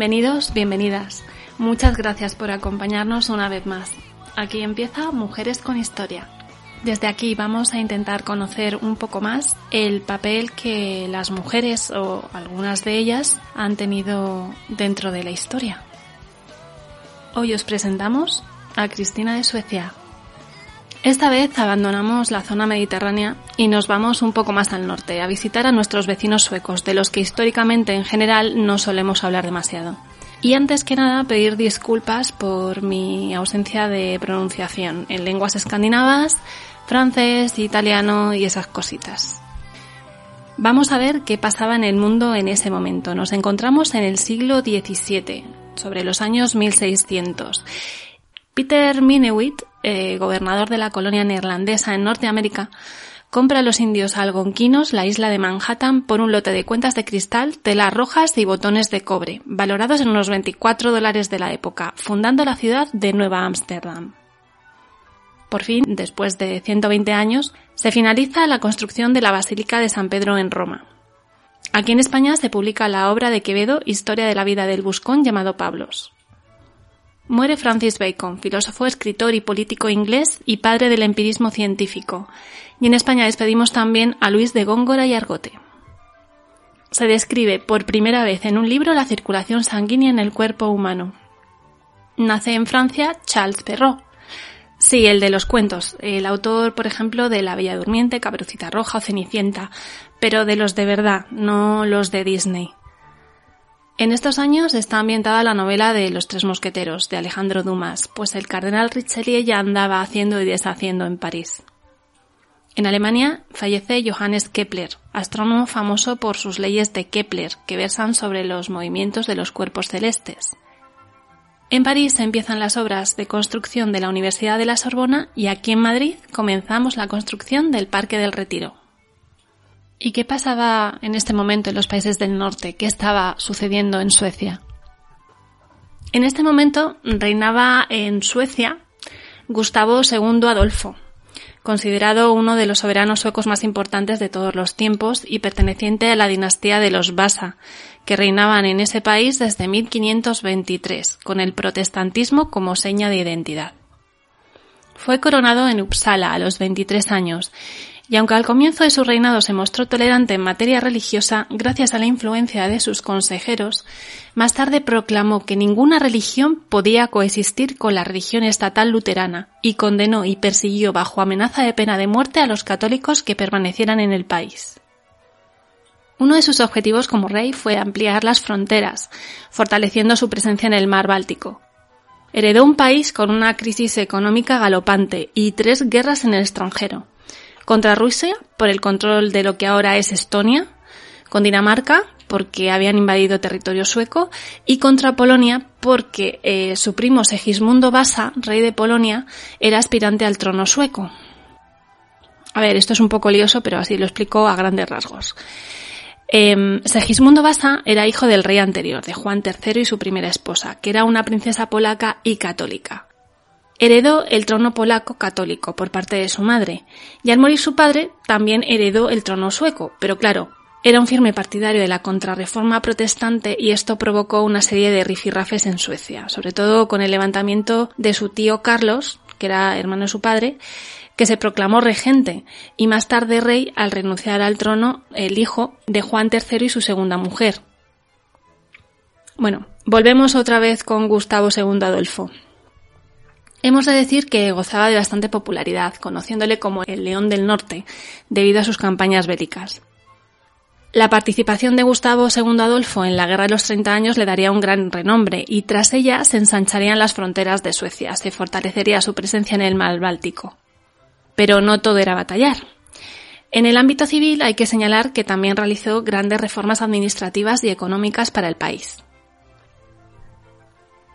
Bienvenidos, bienvenidas. Muchas gracias por acompañarnos una vez más. Aquí empieza Mujeres con Historia. Desde aquí vamos a intentar conocer un poco más el papel que las mujeres o algunas de ellas han tenido dentro de la historia. Hoy os presentamos a Cristina de Suecia. Esta vez abandonamos la zona mediterránea y nos vamos un poco más al norte, a visitar a nuestros vecinos suecos, de los que históricamente en general no solemos hablar demasiado. Y antes que nada pedir disculpas por mi ausencia de pronunciación en lenguas escandinavas, francés, italiano y esas cositas. Vamos a ver qué pasaba en el mundo en ese momento. Nos encontramos en el siglo XVII, sobre los años 1600. Peter Minewit, eh, gobernador de la colonia neerlandesa en Norteamérica, compra a los indios algonquinos la isla de Manhattan por un lote de cuentas de cristal, telas rojas y botones de cobre, valorados en unos 24 dólares de la época, fundando la ciudad de Nueva Ámsterdam. Por fin, después de 120 años, se finaliza la construcción de la Basílica de San Pedro en Roma. Aquí en España se publica la obra de Quevedo Historia de la vida del buscón llamado Pablos. Muere Francis Bacon, filósofo, escritor y político inglés y padre del empirismo científico. Y en España despedimos también a Luis de Góngora y Argote. Se describe por primera vez en un libro la circulación sanguínea en el cuerpo humano. Nace en Francia Charles Perrault, Sí, el de los cuentos. El autor, por ejemplo, de La Bella Durmiente, Caperucita Roja o Cenicienta, pero de los de verdad, no los de Disney. En estos años está ambientada la novela de Los Tres Mosqueteros, de Alejandro Dumas, pues el cardenal Richelieu ya andaba haciendo y deshaciendo en París. En Alemania fallece Johannes Kepler, astrónomo famoso por sus leyes de Kepler, que versan sobre los movimientos de los cuerpos celestes. En París empiezan las obras de construcción de la Universidad de la Sorbona y aquí en Madrid comenzamos la construcción del Parque del Retiro. ¿Y qué pasaba en este momento en los países del norte? ¿Qué estaba sucediendo en Suecia? En este momento reinaba en Suecia Gustavo II Adolfo, considerado uno de los soberanos suecos más importantes de todos los tiempos y perteneciente a la dinastía de los Vasa, que reinaban en ese país desde 1523, con el protestantismo como seña de identidad. Fue coronado en Uppsala a los 23 años, y aunque al comienzo de su reinado se mostró tolerante en materia religiosa, gracias a la influencia de sus consejeros, más tarde proclamó que ninguna religión podía coexistir con la religión estatal luterana, y condenó y persiguió bajo amenaza de pena de muerte a los católicos que permanecieran en el país. Uno de sus objetivos como rey fue ampliar las fronteras, fortaleciendo su presencia en el mar Báltico. Heredó un país con una crisis económica galopante y tres guerras en el extranjero. Contra Rusia, por el control de lo que ahora es Estonia, con Dinamarca, porque habían invadido territorio sueco, y contra Polonia, porque eh, su primo Segismundo Vasa, rey de Polonia, era aspirante al trono sueco. A ver, esto es un poco lioso, pero así lo explico a grandes rasgos. Eh, Segismundo Vasa era hijo del rey anterior, de Juan III y su primera esposa, que era una princesa polaca y católica. Heredó el trono polaco católico por parte de su madre, y al morir su padre también heredó el trono sueco, pero claro, era un firme partidario de la contrarreforma protestante y esto provocó una serie de rifirrafes en Suecia, sobre todo con el levantamiento de su tío Carlos, que era hermano de su padre, que se proclamó regente y más tarde rey al renunciar al trono el hijo de Juan III y su segunda mujer. Bueno, volvemos otra vez con Gustavo II Adolfo. Hemos de decir que gozaba de bastante popularidad, conociéndole como el León del Norte, debido a sus campañas bélicas. La participación de Gustavo II Adolfo en la Guerra de los Treinta Años le daría un gran renombre y tras ella se ensancharían las fronteras de Suecia, se fortalecería su presencia en el mar Báltico. Pero no todo era batallar. En el ámbito civil hay que señalar que también realizó grandes reformas administrativas y económicas para el país.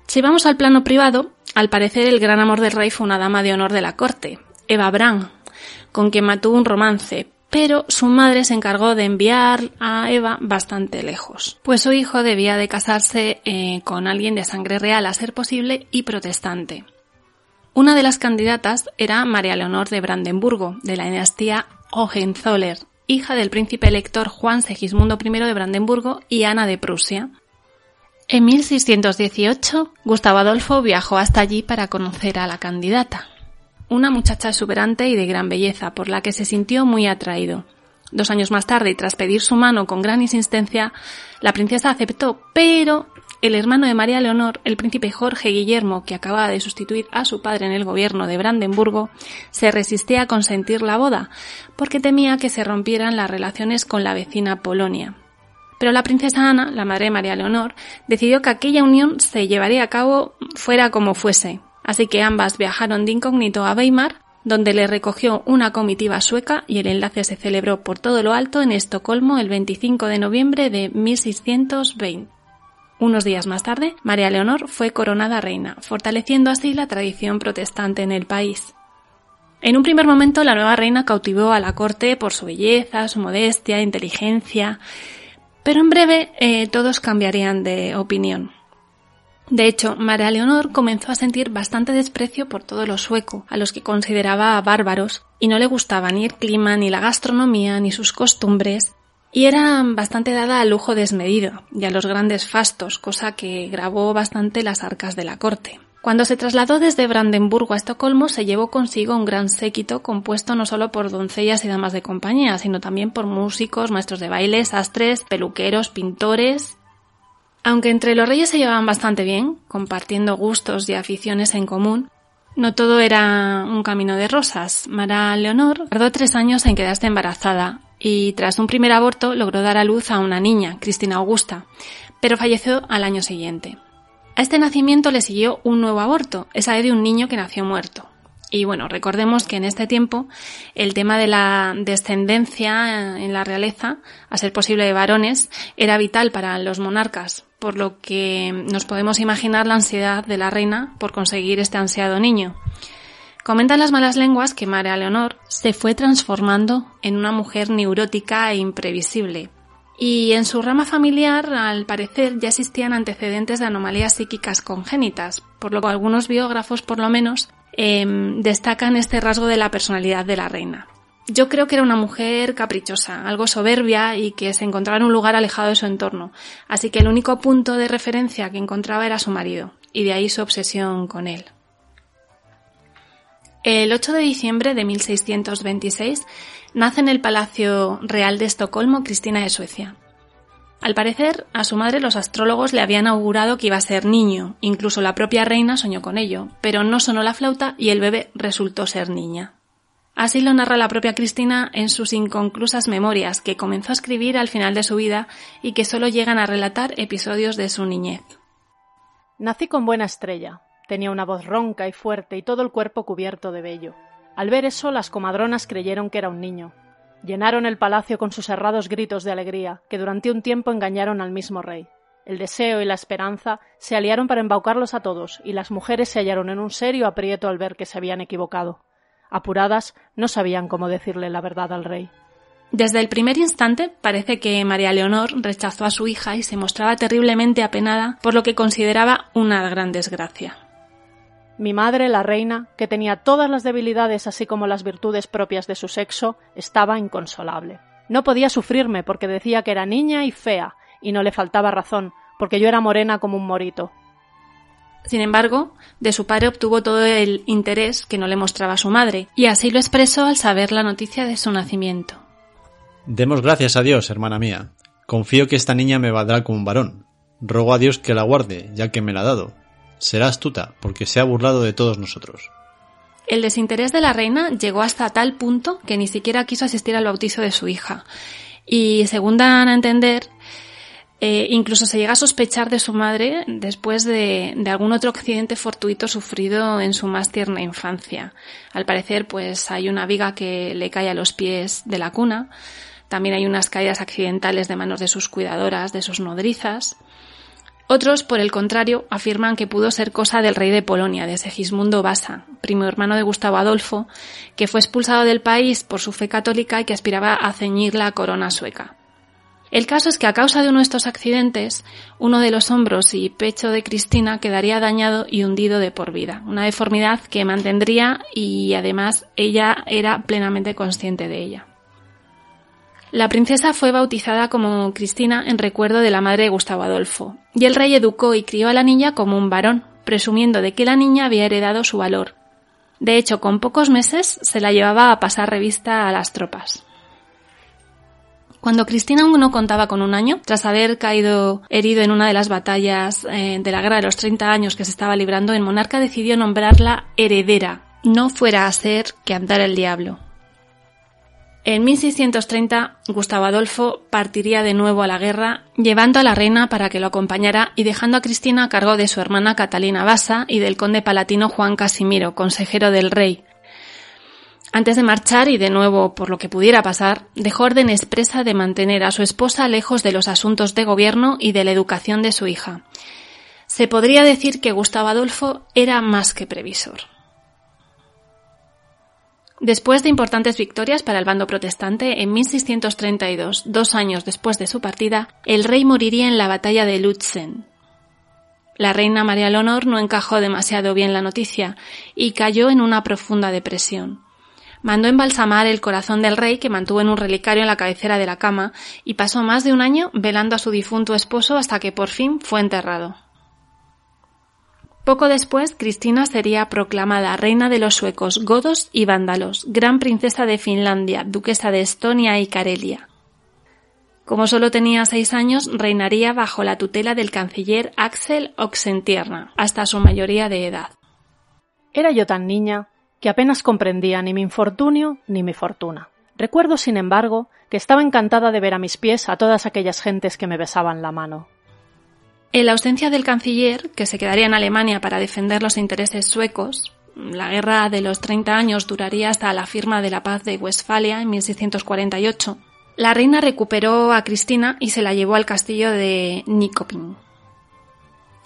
Si vamos al plano privado, al parecer el gran amor del rey fue una dama de honor de la corte, Eva Brand, con quien mantuvo un romance, pero su madre se encargó de enviar a Eva bastante lejos, pues su hijo debía de casarse eh, con alguien de sangre real a ser posible y protestante. Una de las candidatas era María Leonor de Brandenburgo, de la dinastía Hohenzoller, hija del príncipe elector Juan Segismundo I de Brandenburgo y Ana de Prusia. En 1618, Gustavo Adolfo viajó hasta allí para conocer a la candidata, una muchacha exuberante y de gran belleza, por la que se sintió muy atraído. Dos años más tarde, y tras pedir su mano con gran insistencia, la princesa aceptó, pero el hermano de María Leonor, el príncipe Jorge Guillermo, que acababa de sustituir a su padre en el gobierno de Brandenburgo, se resistía a consentir la boda, porque temía que se rompieran las relaciones con la vecina Polonia. Pero la princesa Ana, la madre de María Leonor, decidió que aquella unión se llevaría a cabo fuera como fuese, así que ambas viajaron de incógnito a Weimar, donde le recogió una comitiva sueca y el enlace se celebró por todo lo alto en Estocolmo el 25 de noviembre de 1620. Unos días más tarde, María Leonor fue coronada reina, fortaleciendo así la tradición protestante en el país. En un primer momento, la nueva reina cautivó a la corte por su belleza, su modestia, inteligencia, pero en breve eh, todos cambiarían de opinión. De hecho, María Leonor comenzó a sentir bastante desprecio por todo lo sueco, a los que consideraba bárbaros, y no le gustaba ni el clima, ni la gastronomía, ni sus costumbres, y era bastante dada al lujo desmedido y a los grandes fastos, cosa que grabó bastante las arcas de la corte. Cuando se trasladó desde Brandenburgo a Estocolmo se llevó consigo un gran séquito compuesto no solo por doncellas y damas de compañía, sino también por músicos, maestros de baile, sastres, peluqueros, pintores. Aunque entre los reyes se llevaban bastante bien, compartiendo gustos y aficiones en común, no todo era un camino de rosas. Mara Leonor tardó tres años en quedarse embarazada y tras un primer aborto logró dar a luz a una niña, Cristina Augusta, pero falleció al año siguiente. A este nacimiento le siguió un nuevo aborto, esa de un niño que nació muerto. Y bueno, recordemos que en este tiempo el tema de la descendencia en la realeza, a ser posible de varones, era vital para los monarcas, por lo que nos podemos imaginar la ansiedad de la reina por conseguir este ansiado niño. Comentan las malas lenguas que María Leonor se fue transformando en una mujer neurótica e imprevisible. Y en su rama familiar, al parecer, ya existían antecedentes de anomalías psíquicas congénitas, por lo que algunos biógrafos, por lo menos, em, destacan este rasgo de la personalidad de la reina. Yo creo que era una mujer caprichosa, algo soberbia y que se encontraba en un lugar alejado de su entorno, así que el único punto de referencia que encontraba era su marido, y de ahí su obsesión con él. El 8 de diciembre de 1626 nace en el Palacio Real de Estocolmo Cristina de Suecia. Al parecer, a su madre los astrólogos le habían augurado que iba a ser niño, incluso la propia reina soñó con ello, pero no sonó la flauta y el bebé resultó ser niña. Así lo narra la propia Cristina en sus inconclusas memorias que comenzó a escribir al final de su vida y que solo llegan a relatar episodios de su niñez. Nací con buena estrella, Tenía una voz ronca y fuerte y todo el cuerpo cubierto de vello. Al ver eso, las comadronas creyeron que era un niño. Llenaron el palacio con sus errados gritos de alegría, que durante un tiempo engañaron al mismo rey. El deseo y la esperanza se aliaron para embaucarlos a todos, y las mujeres se hallaron en un serio aprieto al ver que se habían equivocado. Apuradas, no sabían cómo decirle la verdad al rey. Desde el primer instante parece que María Leonor rechazó a su hija y se mostraba terriblemente apenada por lo que consideraba una gran desgracia. Mi madre, la reina, que tenía todas las debilidades así como las virtudes propias de su sexo, estaba inconsolable. No podía sufrirme porque decía que era niña y fea, y no le faltaba razón, porque yo era morena como un morito. Sin embargo, de su padre obtuvo todo el interés que no le mostraba su madre, y así lo expresó al saber la noticia de su nacimiento. Demos gracias a Dios, hermana mía. Confío que esta niña me valdrá como un varón. Rogo a Dios que la guarde, ya que me la ha dado, será astuta, porque se ha burlado de todos nosotros. El desinterés de la reina llegó hasta tal punto que ni siquiera quiso asistir al bautizo de su hija. Y según dan a entender, eh, incluso se llega a sospechar de su madre después de, de, algún otro accidente fortuito sufrido en su más tierna infancia. Al parecer, pues hay una viga que le cae a los pies de la cuna. También hay unas caídas accidentales de manos de sus cuidadoras, de sus nodrizas. Otros, por el contrario, afirman que pudo ser cosa del rey de Polonia, de Segismundo Basa, primo hermano de Gustavo Adolfo, que fue expulsado del país por su fe católica y que aspiraba a ceñir la corona sueca. El caso es que a causa de uno de estos accidentes, uno de los hombros y pecho de Cristina quedaría dañado y hundido de por vida, una deformidad que mantendría y además ella era plenamente consciente de ella. La princesa fue bautizada como Cristina en recuerdo de la madre de Gustavo Adolfo, y el rey educó y crió a la niña como un varón, presumiendo de que la niña había heredado su valor. De hecho, con pocos meses se la llevaba a pasar revista a las tropas. Cuando Cristina aún no contaba con un año, tras haber caído herido en una de las batallas eh, de la guerra de los 30 años que se estaba librando, el monarca decidió nombrarla heredera, no fuera a ser que andar el diablo. En 1630, Gustavo Adolfo partiría de nuevo a la guerra, llevando a la reina para que lo acompañara y dejando a Cristina a cargo de su hermana Catalina Basa y del conde palatino Juan Casimiro, consejero del rey. Antes de marchar y de nuevo por lo que pudiera pasar, dejó orden expresa de mantener a su esposa lejos de los asuntos de gobierno y de la educación de su hija. Se podría decir que Gustavo Adolfo era más que previsor. Después de importantes victorias para el bando protestante, en 1632, dos años después de su partida, el rey moriría en la batalla de Lutzen. La reina María Leonor no encajó demasiado bien la noticia y cayó en una profunda depresión. Mandó embalsamar el corazón del rey que mantuvo en un relicario en la cabecera de la cama y pasó más de un año velando a su difunto esposo hasta que por fin fue enterrado. Poco después, Cristina sería proclamada reina de los suecos, godos y vándalos, gran princesa de Finlandia, duquesa de Estonia y Carelia. Como solo tenía seis años, reinaría bajo la tutela del canciller Axel Oxentierna, hasta su mayoría de edad. Era yo tan niña que apenas comprendía ni mi infortunio ni mi fortuna. Recuerdo, sin embargo, que estaba encantada de ver a mis pies a todas aquellas gentes que me besaban la mano. En la ausencia del canciller, que se quedaría en Alemania para defender los intereses suecos, la guerra de los 30 años duraría hasta la firma de la paz de Westfalia en 1648. La reina recuperó a Cristina y se la llevó al castillo de Nikopin.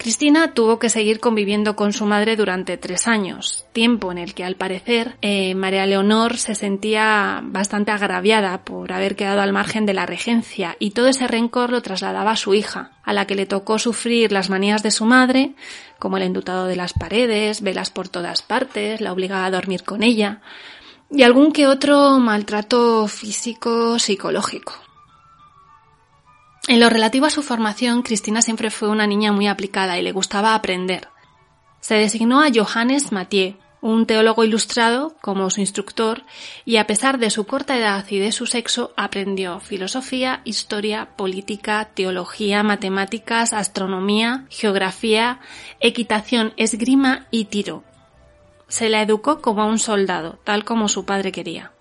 Cristina tuvo que seguir conviviendo con su madre durante tres años, tiempo en el que al parecer eh, María Leonor se sentía bastante agraviada por haber quedado al margen de la regencia y todo ese rencor lo trasladaba a su hija, a la que le tocó sufrir las manías de su madre, como el endutado de las paredes, velas por todas partes, la obligaba a dormir con ella, y algún que otro maltrato físico psicológico. En lo relativo a su formación, Cristina siempre fue una niña muy aplicada y le gustaba aprender. Se designó a Johannes Mathieu, un teólogo ilustrado, como su instructor, y a pesar de su corta edad y de su sexo, aprendió filosofía, historia, política, teología, matemáticas, astronomía, geografía, equitación, esgrima y tiro. Se la educó como a un soldado, tal como su padre quería.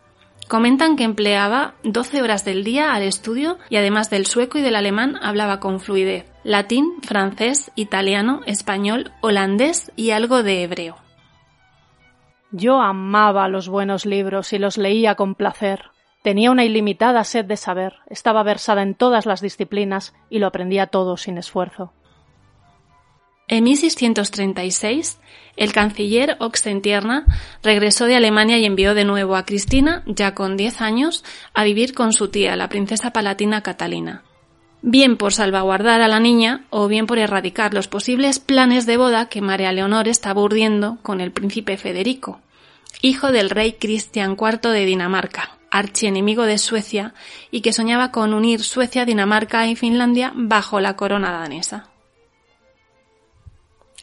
Comentan que empleaba 12 horas del día al estudio y además del sueco y del alemán hablaba con fluidez latín, francés, italiano, español, holandés y algo de hebreo. Yo amaba los buenos libros y los leía con placer. Tenía una ilimitada sed de saber, estaba versada en todas las disciplinas y lo aprendía todo sin esfuerzo. En 1636, el canciller Oxentierna regresó de Alemania y envió de nuevo a Cristina, ya con diez años, a vivir con su tía, la princesa palatina Catalina. Bien por salvaguardar a la niña o bien por erradicar los posibles planes de boda que María Leonor estaba urdiendo con el príncipe Federico, hijo del rey Cristian IV de Dinamarca, archienemigo de Suecia y que soñaba con unir Suecia, Dinamarca y Finlandia bajo la corona danesa.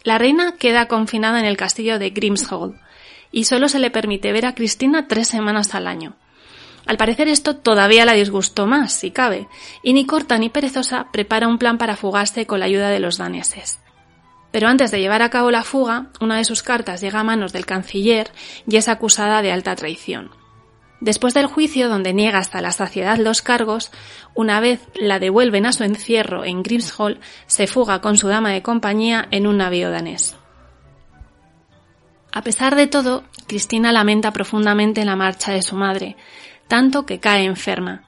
La reina queda confinada en el castillo de Grimshold y solo se le permite ver a Cristina tres semanas al año. Al parecer esto todavía la disgustó más, si cabe, y ni corta ni perezosa prepara un plan para fugarse con la ayuda de los daneses. Pero antes de llevar a cabo la fuga, una de sus cartas llega a manos del canciller y es acusada de alta traición. Después del juicio, donde niega hasta la saciedad los cargos, una vez la devuelven a su encierro en Grimshall, se fuga con su dama de compañía en un navío danés. A pesar de todo, Cristina lamenta profundamente la marcha de su madre, tanto que cae enferma.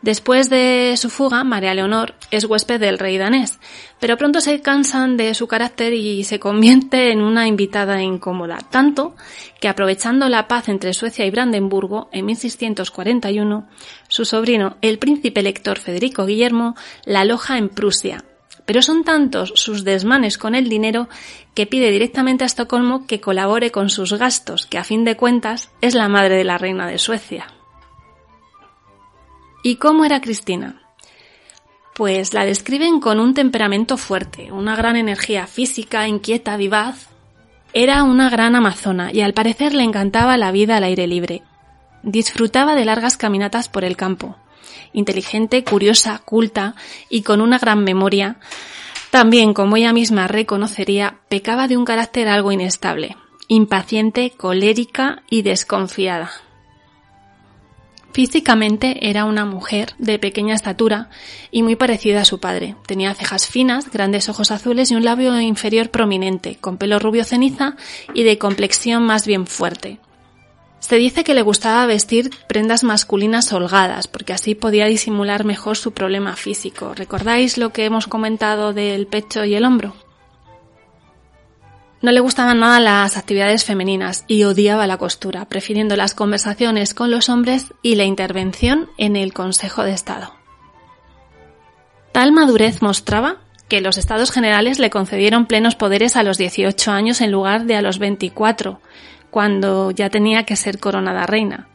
Después de su fuga, María Leonor es huésped del rey danés, pero pronto se cansan de su carácter y se convierte en una invitada incómoda, tanto que aprovechando la paz entre Suecia y Brandenburgo en 1641, su sobrino, el príncipe elector Federico Guillermo, la aloja en Prusia. Pero son tantos sus desmanes con el dinero que pide directamente a Estocolmo que colabore con sus gastos, que a fin de cuentas es la madre de la reina de Suecia. ¿Y cómo era Cristina? Pues la describen con un temperamento fuerte, una gran energía física, inquieta, vivaz. Era una gran amazona y al parecer le encantaba la vida al aire libre. Disfrutaba de largas caminatas por el campo. Inteligente, curiosa, culta y con una gran memoria, también, como ella misma reconocería, pecaba de un carácter algo inestable, impaciente, colérica y desconfiada. Físicamente era una mujer de pequeña estatura y muy parecida a su padre. Tenía cejas finas, grandes ojos azules y un labio inferior prominente, con pelo rubio ceniza y de complexión más bien fuerte. Se dice que le gustaba vestir prendas masculinas holgadas, porque así podía disimular mejor su problema físico. ¿Recordáis lo que hemos comentado del pecho y el hombro? No le gustaban nada las actividades femeninas y odiaba la costura, prefiriendo las conversaciones con los hombres y la intervención en el Consejo de Estado. Tal madurez mostraba que los estados generales le concedieron plenos poderes a los 18 años en lugar de a los 24, cuando ya tenía que ser coronada reina.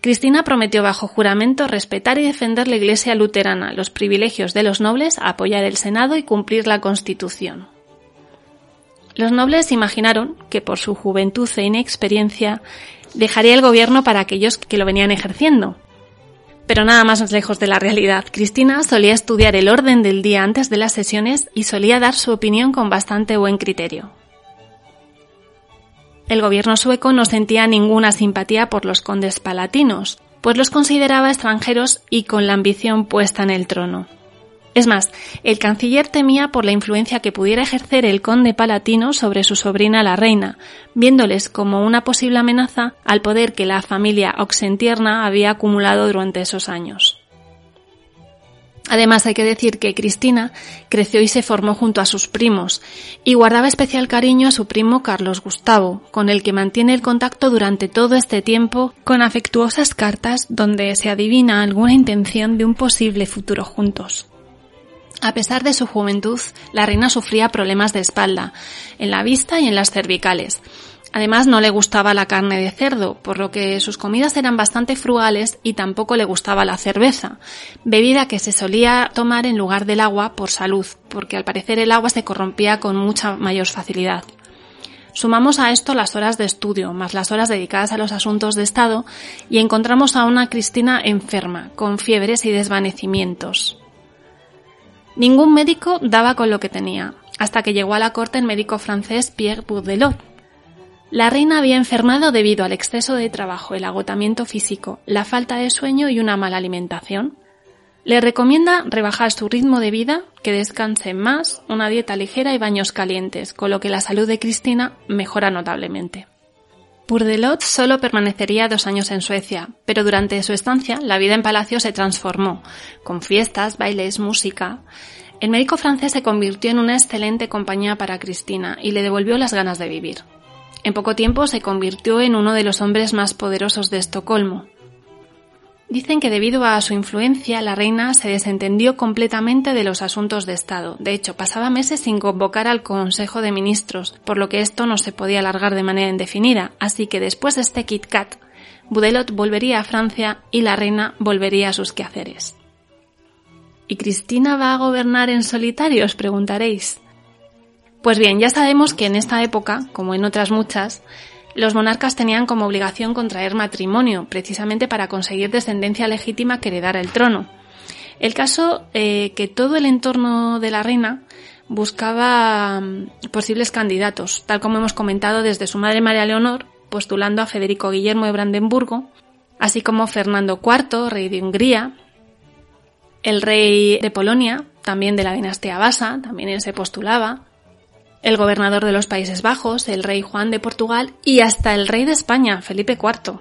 Cristina prometió bajo juramento respetar y defender la Iglesia luterana, los privilegios de los nobles, apoyar el Senado y cumplir la Constitución. Los nobles imaginaron que por su juventud e inexperiencia dejaría el gobierno para aquellos que lo venían ejerciendo. Pero nada más lejos de la realidad. Cristina solía estudiar el orden del día antes de las sesiones y solía dar su opinión con bastante buen criterio. El gobierno sueco no sentía ninguna simpatía por los condes palatinos, pues los consideraba extranjeros y con la ambición puesta en el trono. Es más, el canciller temía por la influencia que pudiera ejercer el conde palatino sobre su sobrina la reina, viéndoles como una posible amenaza al poder que la familia oxentierna había acumulado durante esos años. Además, hay que decir que Cristina creció y se formó junto a sus primos y guardaba especial cariño a su primo Carlos Gustavo, con el que mantiene el contacto durante todo este tiempo con afectuosas cartas donde se adivina alguna intención de un posible futuro juntos. A pesar de su juventud, la reina sufría problemas de espalda, en la vista y en las cervicales. Además, no le gustaba la carne de cerdo, por lo que sus comidas eran bastante frugales y tampoco le gustaba la cerveza, bebida que se solía tomar en lugar del agua por salud, porque al parecer el agua se corrompía con mucha mayor facilidad. Sumamos a esto las horas de estudio, más las horas dedicadas a los asuntos de Estado, y encontramos a una Cristina enferma, con fiebres y desvanecimientos. Ningún médico daba con lo que tenía, hasta que llegó a la corte el médico francés Pierre Bourdelot. La reina había enfermado debido al exceso de trabajo, el agotamiento físico, la falta de sueño y una mala alimentación. Le recomienda rebajar su ritmo de vida, que descanse más, una dieta ligera y baños calientes, con lo que la salud de Cristina mejora notablemente. Bourdelot solo permanecería dos años en Suecia, pero durante su estancia la vida en palacio se transformó, con fiestas, bailes, música. El médico francés se convirtió en una excelente compañía para Cristina y le devolvió las ganas de vivir. En poco tiempo se convirtió en uno de los hombres más poderosos de Estocolmo. Dicen que debido a su influencia la reina se desentendió completamente de los asuntos de Estado. De hecho, pasaba meses sin convocar al Consejo de Ministros, por lo que esto no se podía alargar de manera indefinida. Así que después de este Kit Kat, Budelot volvería a Francia y la reina volvería a sus quehaceres. ¿Y Cristina va a gobernar en solitario? os preguntaréis. Pues bien, ya sabemos que en esta época, como en otras muchas, los monarcas tenían como obligación contraer matrimonio, precisamente para conseguir descendencia legítima que heredara el trono. El caso eh, que todo el entorno de la reina buscaba mm, posibles candidatos, tal como hemos comentado desde su madre María Leonor, postulando a Federico Guillermo de Brandenburgo, así como Fernando IV, rey de Hungría, el rey de Polonia, también de la dinastía Basa, también él se postulaba, el gobernador de los Países Bajos, el rey Juan de Portugal y hasta el rey de España, Felipe IV.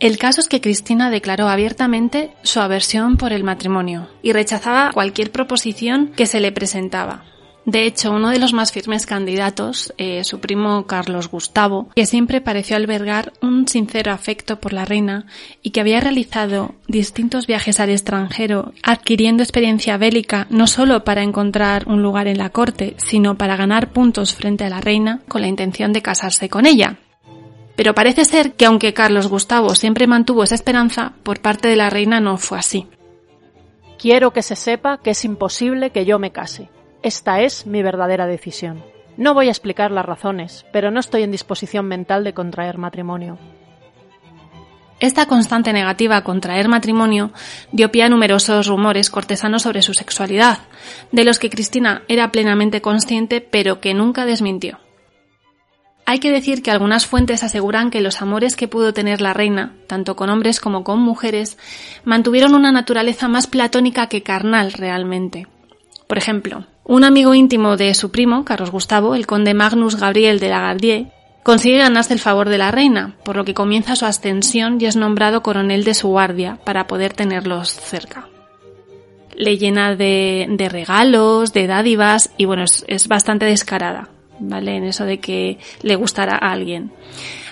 El caso es que Cristina declaró abiertamente su aversión por el matrimonio y rechazaba cualquier proposición que se le presentaba. De hecho, uno de los más firmes candidatos, eh, su primo Carlos Gustavo, que siempre pareció albergar un sincero afecto por la reina y que había realizado distintos viajes al extranjero, adquiriendo experiencia bélica no solo para encontrar un lugar en la corte, sino para ganar puntos frente a la reina con la intención de casarse con ella. Pero parece ser que aunque Carlos Gustavo siempre mantuvo esa esperanza, por parte de la reina no fue así. Quiero que se sepa que es imposible que yo me case. Esta es mi verdadera decisión. No voy a explicar las razones, pero no estoy en disposición mental de contraer matrimonio. Esta constante negativa a contraer matrimonio dio pie a numerosos rumores cortesanos sobre su sexualidad, de los que Cristina era plenamente consciente pero que nunca desmintió. Hay que decir que algunas fuentes aseguran que los amores que pudo tener la reina, tanto con hombres como con mujeres, mantuvieron una naturaleza más platónica que carnal realmente. Por ejemplo, un amigo íntimo de su primo, Carlos Gustavo, el conde Magnus Gabriel de Lagardier, consigue ganarse el favor de la reina, por lo que comienza su ascensión y es nombrado coronel de su guardia para poder tenerlos cerca. Le llena de, regalos, de dádivas y bueno, es, bastante descarada, ¿vale? En eso de que le gustará a alguien.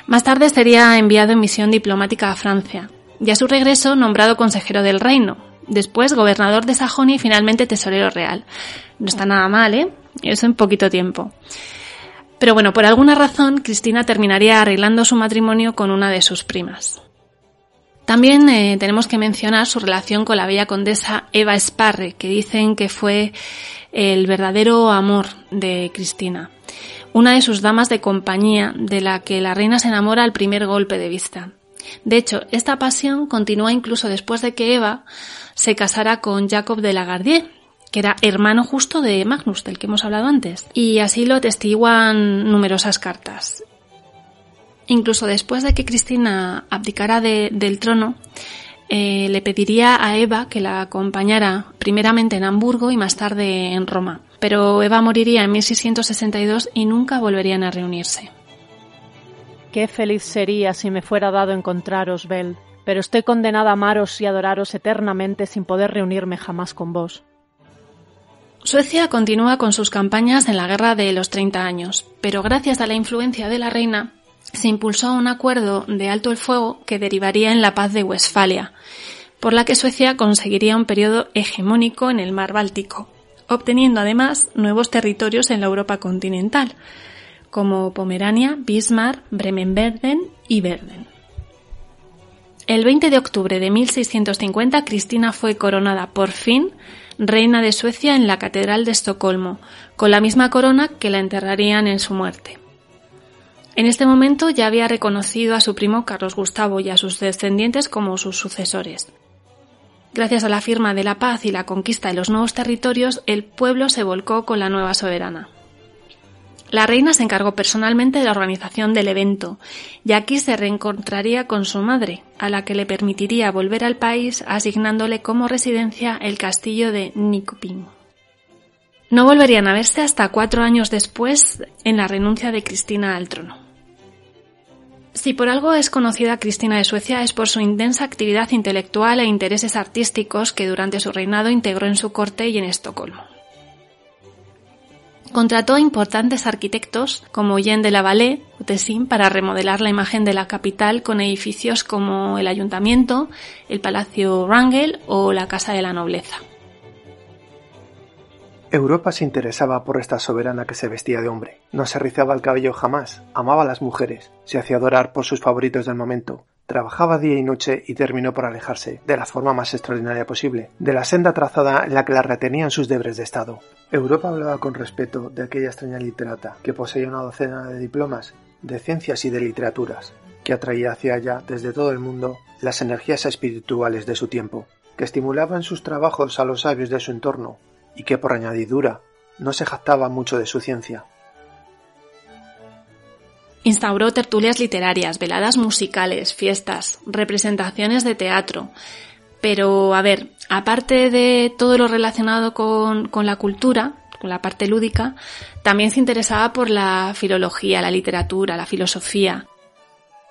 Más tarde sería enviado en misión diplomática a Francia y a su regreso nombrado consejero del reino, después gobernador de Sajonia y finalmente tesorero real. No está nada mal, ¿eh? Eso en poquito tiempo. Pero bueno, por alguna razón, Cristina terminaría arreglando su matrimonio con una de sus primas. También eh, tenemos que mencionar su relación con la bella condesa Eva Sparre, que dicen que fue el verdadero amor de Cristina, una de sus damas de compañía de la que la reina se enamora al primer golpe de vista. De hecho, esta pasión continúa incluso después de que Eva se casara con Jacob de Lagardier, que era hermano justo de Magnus, del que hemos hablado antes, y así lo atestiguan numerosas cartas. Incluso después de que Cristina abdicara del trono, eh, le pediría a Eva que la acompañara primeramente en Hamburgo y más tarde en Roma. Pero Eva moriría en 1662 y nunca volverían a reunirse. Qué feliz sería si me fuera dado encontraros, Bel, pero estoy condenada a amaros y adoraros eternamente sin poder reunirme jamás con vos. Suecia continúa con sus campañas en la Guerra de los Treinta años, pero gracias a la influencia de la reina se impulsó un acuerdo de alto el fuego que derivaría en la paz de Westfalia, por la que Suecia conseguiría un periodo hegemónico en el mar Báltico, obteniendo además nuevos territorios en la Europa continental, como Pomerania, Bismarck, Bremen-Verden y Verden. El 20 de octubre de 1650 Cristina fue coronada por fin reina de Suecia en la Catedral de Estocolmo, con la misma corona que la enterrarían en su muerte. En este momento ya había reconocido a su primo Carlos Gustavo y a sus descendientes como sus sucesores. Gracias a la firma de la paz y la conquista de los nuevos territorios, el pueblo se volcó con la nueva soberana. La reina se encargó personalmente de la organización del evento y aquí se reencontraría con su madre, a la que le permitiría volver al país asignándole como residencia el castillo de Nikopin. No volverían a verse hasta cuatro años después en la renuncia de Cristina al trono. Si por algo es conocida Cristina de Suecia es por su intensa actividad intelectual e intereses artísticos que durante su reinado integró en su corte y en Estocolmo. Contrató importantes arquitectos como Jean de la Vallée, Tessin, para remodelar la imagen de la capital con edificios como el Ayuntamiento, el Palacio Wrangel o la Casa de la Nobleza. Europa se interesaba por esta soberana que se vestía de hombre. No se rizaba el cabello jamás, amaba a las mujeres, se hacía adorar por sus favoritos del momento, Trabajaba día y noche y terminó por alejarse, de la forma más extraordinaria posible, de la senda trazada en la que la retenían sus deberes de Estado. Europa hablaba con respeto de aquella extraña literata, que poseía una docena de diplomas, de ciencias y de literaturas, que atraía hacia ella desde todo el mundo las energías espirituales de su tiempo, que estimulaba en sus trabajos a los sabios de su entorno, y que por añadidura no se jactaba mucho de su ciencia, Instauró tertulias literarias, veladas musicales, fiestas, representaciones de teatro. Pero, a ver, aparte de todo lo relacionado con, con la cultura, con la parte lúdica, también se interesaba por la filología, la literatura, la filosofía.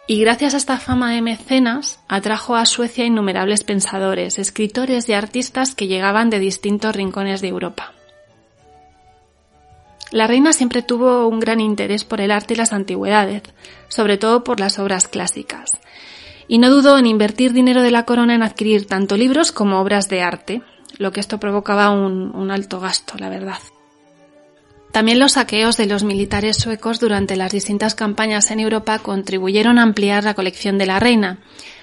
Y gracias a esta fama de mecenas, atrajo a Suecia innumerables pensadores, escritores y artistas que llegaban de distintos rincones de Europa. La reina siempre tuvo un gran interés por el arte y las antigüedades, sobre todo por las obras clásicas, y no dudó en invertir dinero de la corona en adquirir tanto libros como obras de arte, lo que esto provocaba un, alto gasto, la verdad. También los saqueos de los militares suecos durante las distintas campañas en Europa contribuyeron a ampliar la colección de la reina,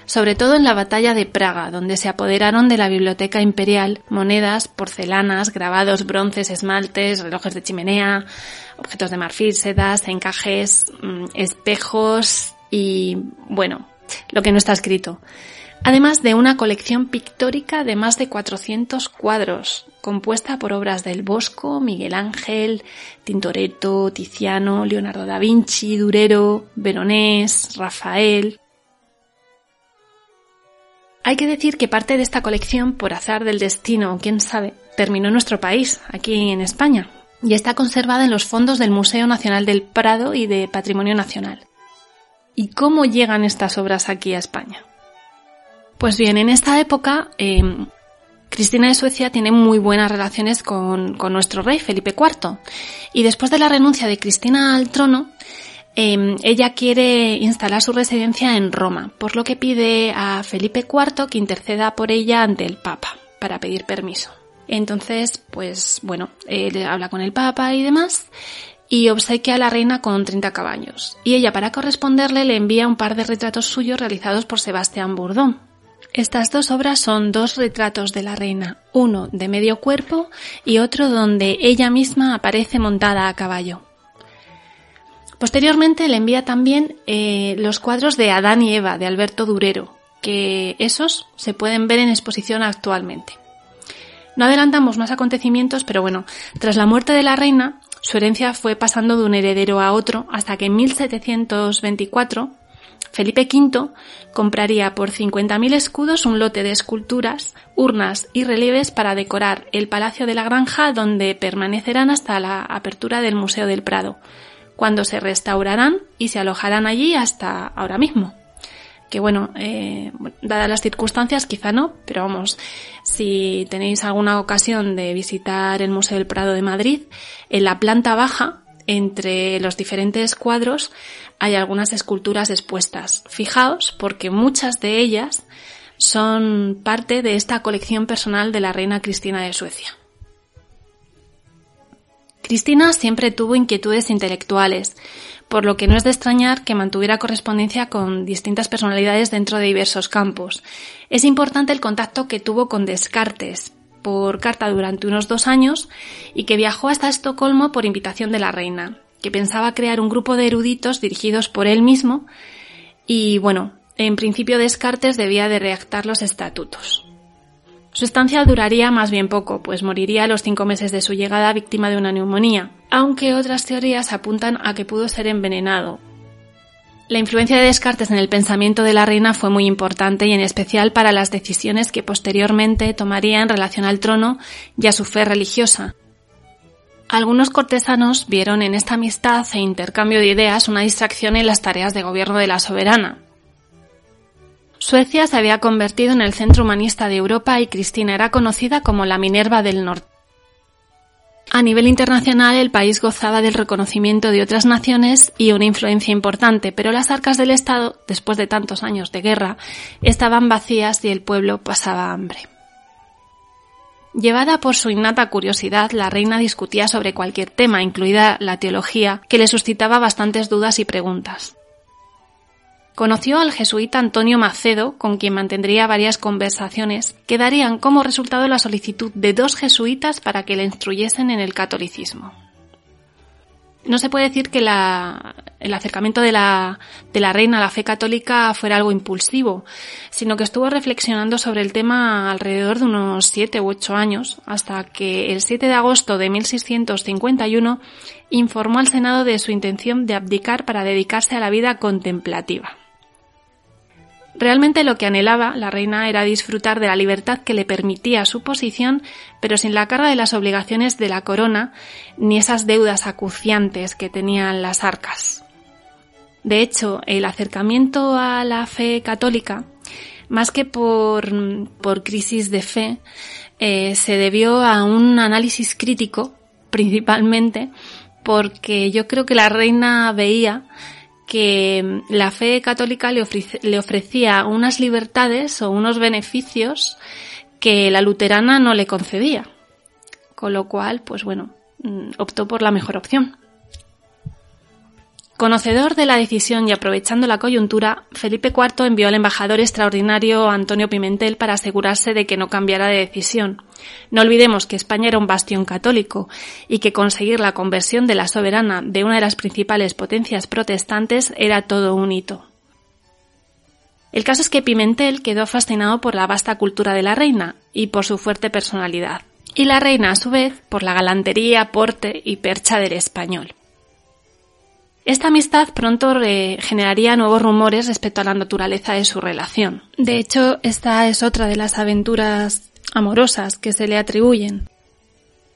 sobre todo en la batalla de Praga, donde se apoderaron de la biblioteca imperial monedas, porcelanas, grabados, bronces, esmaltes, relojes de chimenea, objetos de marfil, sedas, encajes, mm, espejos y, bueno, lo que no está escrito. Además de una colección pictórica de más de 400 cuadros, compuesta por obras del Bosco, Miguel Ángel, Tintoretto, Tiziano, Leonardo da Vinci, Durero, Veronés, Rafael. Hay que decir que parte de esta colección, por azar del destino, quién sabe, terminó en nuestro país, aquí en España, y está conservada en los fondos del Museo Nacional del Prado y de Patrimonio Nacional. ¿Y cómo llegan estas obras aquí a España? Pues bien, en esta época em, Cristina de Suecia tiene muy buenas relaciones con, nuestro rey Felipe IV y después de la renuncia de Cristina al trono, em, ella quiere instalar su residencia en Roma, por lo que pide a Felipe IV que interceda por ella ante el Papa para pedir permiso. Entonces, pues bueno, él habla con el Papa y demás y obsequia a la reina con 30 caballos. Y ella, para corresponderle, le envía un par de retratos suyos realizados por Sebastián Bourdon. Estas dos obras son dos retratos de la reina, uno de medio cuerpo y otro donde ella misma aparece montada a caballo. Posteriormente le envía también eh, los cuadros de Adán y Eva de Alberto Durero, que esos se pueden ver en exposición actualmente. No adelantamos más acontecimientos, pero bueno, tras la muerte de la reina, su herencia fue pasando de un heredero a otro hasta que en 1724 Felipe V compraría por 50.000 escudos un lote de esculturas, urnas y relieves para decorar el Palacio de la Granja donde permanecerán hasta la apertura del Museo del Prado, cuando se restaurarán y se alojarán allí hasta ahora mismo. Que bueno, eh, dadas las circunstancias quizá no, pero vamos, si tenéis alguna ocasión de visitar el Museo del Prado de Madrid, en la planta baja entre los diferentes cuadros hay algunas esculturas expuestas. Fijaos porque muchas de ellas son parte de esta colección personal de la reina Cristina de Suecia. Cristina siempre tuvo inquietudes intelectuales, por lo que no es de extrañar que mantuviera correspondencia con distintas personalidades dentro de diversos campos. Es importante el contacto que tuvo con Descartes, por carta durante unos dos años y que viajó hasta Estocolmo por invitación de la reina, que pensaba crear un grupo de eruditos dirigidos por él mismo y bueno, en principio Descartes debía de redactar los estatutos. Su estancia duraría más bien poco, pues moriría a los cinco meses de su llegada víctima de una neumonía, aunque otras teorías apuntan a que pudo ser envenenado, la influencia de Descartes en el pensamiento de la reina fue muy importante y en especial para las decisiones que posteriormente tomaría en relación al trono y a su fe religiosa. Algunos cortesanos vieron en esta amistad e intercambio de ideas una distracción en las tareas de gobierno de la soberana. Suecia se había convertido en el centro humanista de Europa y Cristina era conocida como la Minerva del Norte. A nivel internacional, el país gozaba del reconocimiento de otras naciones y una influencia importante, pero las arcas del Estado, después de tantos años de guerra, estaban vacías y el pueblo pasaba hambre. Llevada por su innata curiosidad, la reina discutía sobre cualquier tema, incluida la teología, que le suscitaba bastantes dudas y preguntas. Conoció al jesuita Antonio Macedo, con quien mantendría varias conversaciones que darían como resultado la solicitud de dos jesuitas para que le instruyesen en el catolicismo. No se puede decir que el acercamiento de la, de la reina a la fe católica fuera algo impulsivo, sino que estuvo reflexionando sobre el tema alrededor de unos siete u ocho años, hasta que el 7 de agosto de 1651 informó al Senado de su intención de abdicar para dedicarse a la vida contemplativa. Realmente lo que anhelaba la reina era disfrutar de la libertad que le permitía su posición, pero sin la carga de las obligaciones de la corona ni esas deudas acuciantes que tenían las arcas. De hecho, el acercamiento a la fe católica, más que por, crisis de fe, eh, se debió a un análisis crítico, principalmente, porque yo creo que la reina veía que la fe católica le, ofrecía unas libertades o unos beneficios que la luterana no le concedía. Con lo cual, pues bueno, mm, optó por la mejor opción. Conocedor de la decisión y aprovechando la coyuntura, Felipe IV envió al embajador extraordinario Antonio Pimentel para asegurarse de que no cambiara de decisión. No olvidemos que España era un bastión católico y que conseguir la conversión de la soberana de una de las principales potencias protestantes era todo un hito. El caso es que Pimentel quedó fascinado por la vasta cultura de la reina y por su fuerte personalidad, y la reina a su vez por la galantería, porte y percha del español. Esta amistad pronto generaría nuevos rumores respecto a la naturaleza de su relación. De hecho, esta es otra de las aventuras amorosas que se le atribuyen.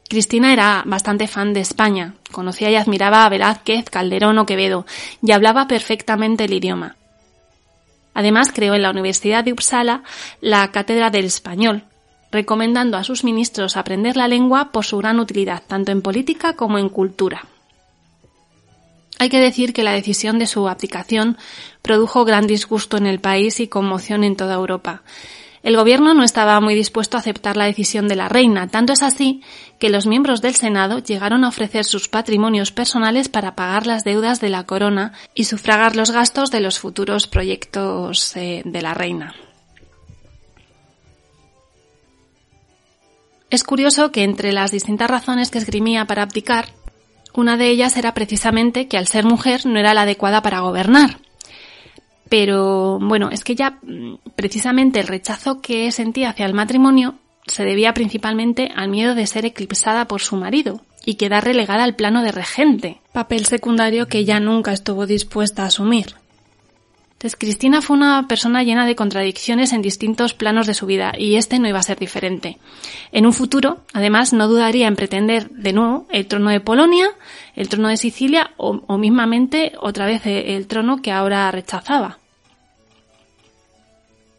Cristina era bastante fan de España, conocía y admiraba a Velázquez, Calderón o Quevedo, y hablaba perfectamente el idioma. Además, creó en la Universidad de Uppsala la Cátedra del Español, recomendando a sus ministros aprender la lengua por su gran utilidad, tanto en política como en cultura. Hay que decir que la decisión de su abdicación produjo gran disgusto en el país y conmoción en toda Europa. El gobierno no estaba muy dispuesto a aceptar la decisión de la reina, tanto es así que los miembros del Senado llegaron a ofrecer sus patrimonios personales para pagar las deudas de la corona y sufragar los gastos de los futuros proyectos eh, de la reina. Es curioso que entre las distintas razones que esgrimía para abdicar, una de ellas era precisamente que al ser mujer no era la adecuada para gobernar. Pero bueno, es que ya mm, precisamente el rechazo que sentía hacia el matrimonio se debía principalmente al miedo de ser eclipsada por su marido y quedar relegada al plano de regente, papel secundario que ya nunca estuvo dispuesta a asumir. Entonces, Cristina fue una persona llena de contradicciones en distintos planos de su vida y este no iba a ser diferente. En un futuro, además, no dudaría en pretender de nuevo el trono de Polonia, el trono de Sicilia o, o mismamente otra vez el trono que ahora rechazaba.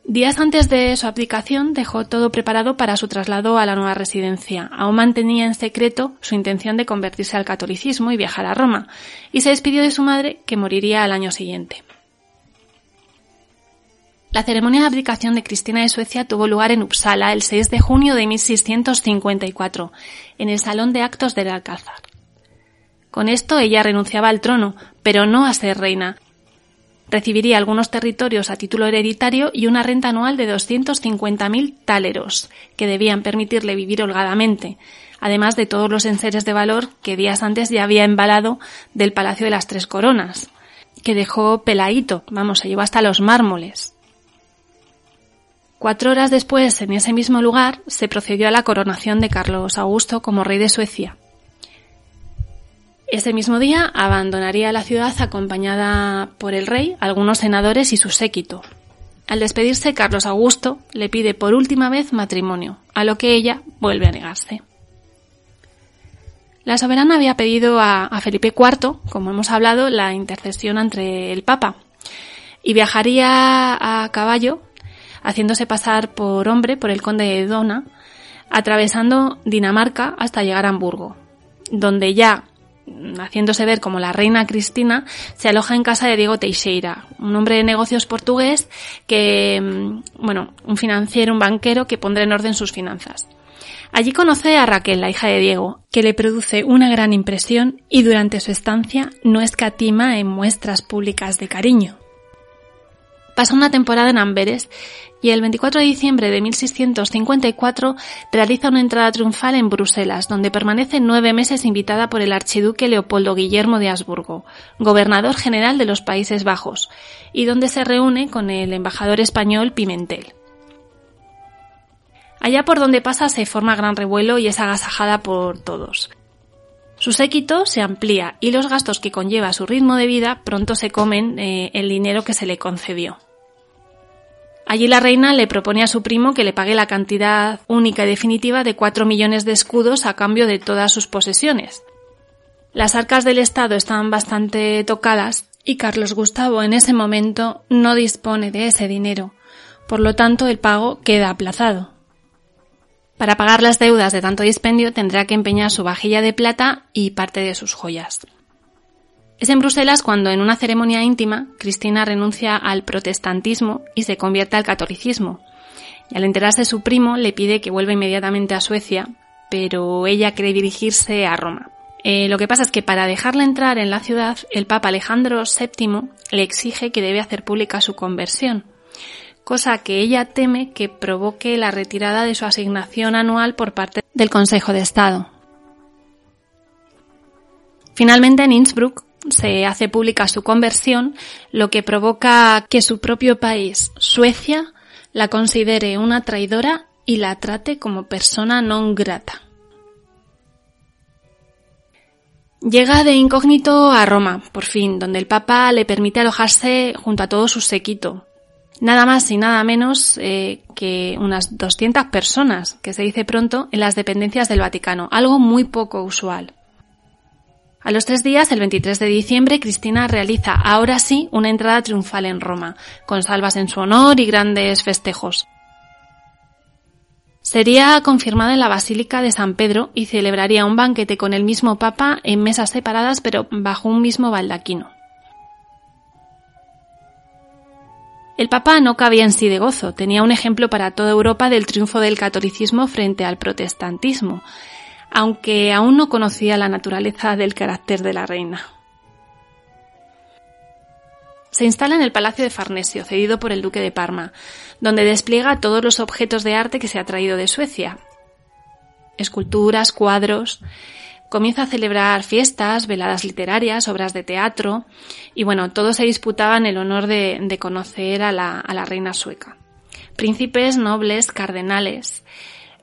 Días antes de su abdicación dejó todo preparado para su traslado a la nueva residencia. Aún mantenía en secreto su intención de convertirse al catolicismo y viajar a Roma, y se despidió de su madre, que moriría al año siguiente. La ceremonia de abdicación de Cristina de Suecia tuvo lugar en Uppsala el 6 de junio de 1654, en el Salón de Actos del Alcázar. Con esto ella renunciaba al trono, pero no a ser reina. Recibiría algunos territorios a título hereditario y una renta anual de 250.000 táleros, que debían permitirle vivir holgadamente, además de todos los enseres de valor que días antes ya había embalado del Palacio de las Tres Coronas, que dejó peladito, vamos, se llevó hasta los mármoles. Cuatro horas después, en ese mismo lugar, se procedió a la coronación de Carlos Augusto como rey de Suecia. Ese mismo día abandonaría la ciudad acompañada por el rey, algunos senadores y su séquito. Al despedirse, Carlos Augusto le pide por última vez matrimonio, a lo que ella vuelve a negarse. La soberana había pedido a, Felipe IV, como hemos hablado, la intercesión ante el Papa, y viajaría a caballo haciéndose pasar por hombre por el conde de Dona, atravesando Dinamarca hasta llegar a Hamburgo, donde ya haciéndose ver como la reina Cristina, se aloja en casa de Diego Teixeira, un hombre de negocios portugués que, mm, bueno, un financiero, un banquero que pondrá en orden sus finanzas. Allí conoce a Raquel, la hija de Diego, que le produce una gran impresión y durante su estancia no escatima en muestras públicas de cariño. Pasa una temporada en Amberes y el 24 de diciembre de 1654 realiza una entrada triunfal en Bruselas, donde permanece nueve meses invitada por el archiduque Leopoldo Guillermo de Habsburgo, gobernador general de los Países Bajos, y donde se reúne con el embajador español Pimentel. Allá por donde pasa se forma gran revuelo y es agasajada por todos. Su séquito se amplía y los gastos que conlleva su ritmo de vida pronto se comen eh, el dinero que se le concedió. Allí la reina le propone a su primo que le pague la cantidad única y definitiva de cuatro millones de escudos a cambio de todas sus posesiones. Las arcas del Estado están bastante tocadas y Carlos Gustavo en ese momento no dispone de ese dinero, por lo tanto el pago queda aplazado. Para pagar las deudas de tanto dispendio tendrá que empeñar su vajilla de plata y parte de sus joyas. Es en Bruselas cuando, en una ceremonia íntima, Cristina renuncia al protestantismo y se convierte al catolicismo. Y al enterarse su primo, le pide que vuelva inmediatamente a Suecia, pero ella cree dirigirse a Roma. Eh, lo que pasa es que para dejarla entrar en la ciudad, el Papa Alejandro VII le exige que debe hacer pública su conversión, cosa que ella teme que provoque la retirada de su asignación anual por parte del Consejo de Estado. Finalmente, en Innsbruck se hace pública su conversión, lo que provoca que su propio país, Suecia, la considere una traidora y la trate como persona non grata. Llega de incógnito a Roma, por fin, donde el Papa le permite alojarse junto a todo su séquito. Nada más y nada menos eh, que unas 200 personas, que se dice pronto, en las dependencias del Vaticano, algo muy poco usual. A los tres días, el 23 de diciembre, Cristina realiza ahora sí una entrada triunfal en Roma, con salvas en su honor y grandes festejos. Sería confirmada en la Basílica de San Pedro y celebraría un banquete con el mismo Papa en mesas separadas pero bajo un mismo baldaquino. El Papa no cabía en sí de gozo, tenía un ejemplo para toda Europa del triunfo del catolicismo frente al protestantismo, aunque aún no conocía la naturaleza del carácter de la reina. Se instala en el Palacio de Farnesio, cedido por el Duque de Parma, donde despliega todos los objetos de arte que se ha traído de Suecia. Esculturas, cuadros. Comienza a celebrar fiestas, veladas literarias, obras de teatro, y bueno, todos se disputaban el honor de, conocer a la, reina sueca. Príncipes, nobles, cardenales,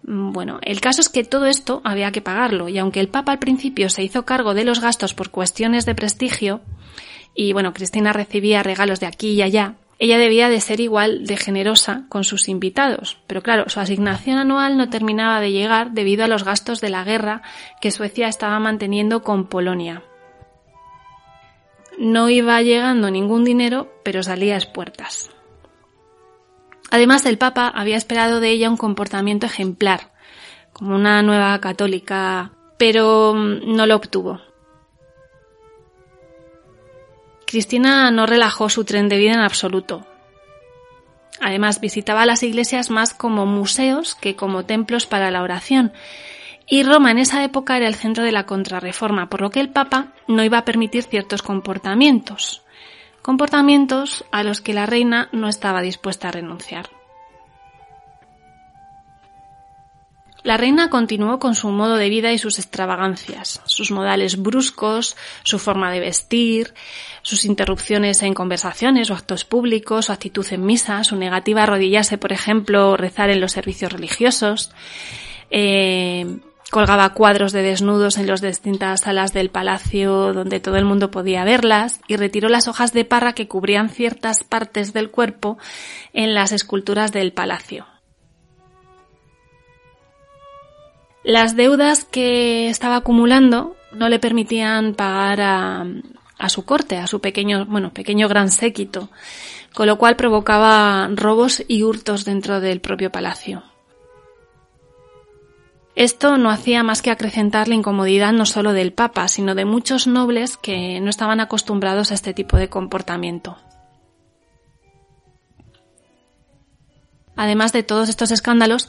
bueno, el caso es que todo esto había que pagarlo y aunque el Papa al principio se hizo cargo de los gastos por cuestiones de prestigio y bueno, Cristina recibía regalos de aquí y allá, ella debía de ser igual de generosa con sus invitados, pero claro, su asignación anual no terminaba de llegar debido a los gastos de la guerra que Suecia estaba manteniendo con Polonia. No iba llegando ningún dinero, pero salía a espuertas. Además, el Papa había esperado de ella un comportamiento ejemplar, como una nueva católica, pero mm, no lo obtuvo. Cristina no relajó su tren de vida en absoluto. Además, visitaba las iglesias más como museos que como templos para la oración, y Roma en esa época era el centro de la contrarreforma, por lo que el Papa no iba a permitir ciertos comportamientos comportamientos a los que la reina no estaba dispuesta a renunciar. La reina continuó con su modo de vida y sus extravagancias, sus modales bruscos, su forma de vestir, sus interrupciones en conversaciones o actos públicos, su actitud en misa, su negativa a arrodillarse, por ejemplo, rezar en los servicios religiosos, eh, Colgaba cuadros de desnudos en las distintas salas del palacio donde todo el mundo podía verlas y retiró las hojas de parra que cubrían ciertas partes del cuerpo en las esculturas del palacio. Las deudas que estaba acumulando no le permitían pagar a, a su corte, a su pequeño, bueno, pequeño gran séquito, con lo cual provocaba robos y hurtos dentro del propio palacio. Esto no hacía más que acrecentar la incomodidad no solo del Papa, sino de muchos nobles que no estaban acostumbrados a este tipo de comportamiento. Además de todos estos escándalos,